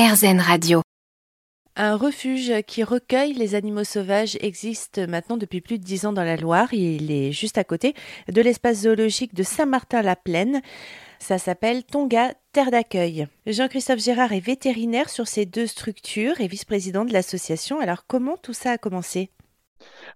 RZN Radio. Un refuge qui recueille les animaux sauvages existe maintenant depuis plus de dix ans dans la Loire. Il est juste à côté de l'espace zoologique de Saint-Martin-la-Plaine. Ça s'appelle Tonga Terre d'accueil. Jean-Christophe Gérard est vétérinaire sur ces deux structures et vice-président de l'association. Alors comment tout ça a commencé?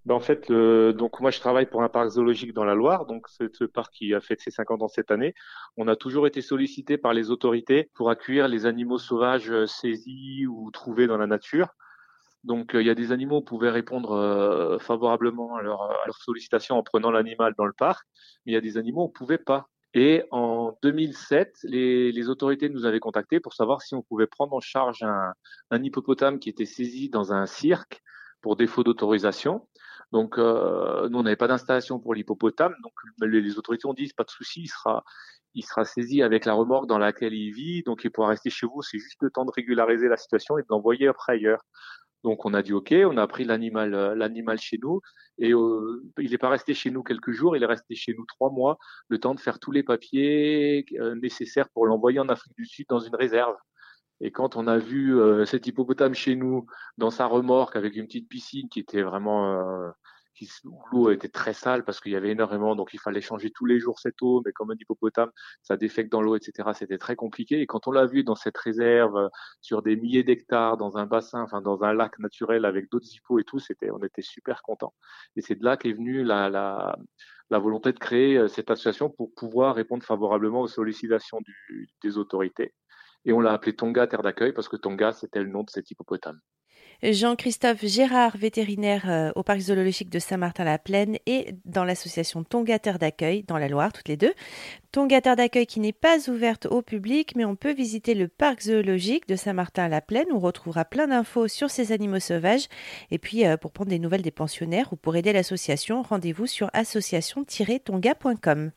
Ben en fait, donc moi je travaille pour un parc zoologique dans la Loire, donc c'est ce parc qui a fait ses 50 ans cette année. On a toujours été sollicité par les autorités pour accueillir les animaux sauvages euh, saisis ou trouvés dans la nature. Donc euh, il y a des animaux, on pouvait répondre euh, favorablement à leur, sollicitation en prenant l'animal dans le parc, mais il y a des animaux, on pouvait pas. Et en 2007, les, autorités nous avaient contactés pour savoir si on pouvait prendre en charge un hippopotame qui était saisi dans un cirque pour défaut d'autorisation. Donc, euh, nous, on n'avait pas d'installation pour l'hippopotame. Donc, les, autorités ont dit, pas de souci, il sera, il sera saisi avec la remorque dans laquelle il vit. Donc, il pourra rester chez vous. C'est juste le temps de régulariser la situation et de l'envoyer après ailleurs. Donc, on a dit OK. On a pris l'animal, euh, l'animal chez nous. Et euh, il n'est pas resté chez nous quelques jours. Il est resté chez nous trois mois, le temps de faire tous les papiers euh, nécessaires pour l'envoyer en Afrique du Sud dans une réserve. Et quand on a vu euh, cet hippopotame chez nous, dans sa remorque, avec une petite piscine qui était vraiment, euh, l'eau était très sale parce qu'il y avait énormément, donc il fallait changer tous les jours cette eau, mais comme un hippopotame, ça défecte dans l'eau, etc. C'était très compliqué. Et quand on l'a vu dans cette réserve, euh, sur des milliers d'hectares, dans un bassin, enfin dans un lac naturel avec d'autres hippos et tout, c'était, on était super contents. Et c'est de là qu'est venue la, la, la volonté de créer cette association pour pouvoir répondre favorablement aux sollicitations du, des autorités et on l'a appelé Tonga Terre d'accueil parce que Tonga, c'était le nom de cet hippopotame. Jean-Christophe Gérard, vétérinaire euh, au parc zoologique de Saint-Martin-la-Plaine et dans l'association Tonga Terre d'accueil dans la Loire, toutes les deux. Tonga Terre d'accueil qui n'est pas ouverte au public, mais on peut visiter le parc zoologique de Saint-Martin-la-Plaine où on retrouvera plein d'infos sur ces animaux sauvages. Et puis, euh, pour prendre des nouvelles des pensionnaires ou pour aider l'association, rendez-vous sur association-tonga.com.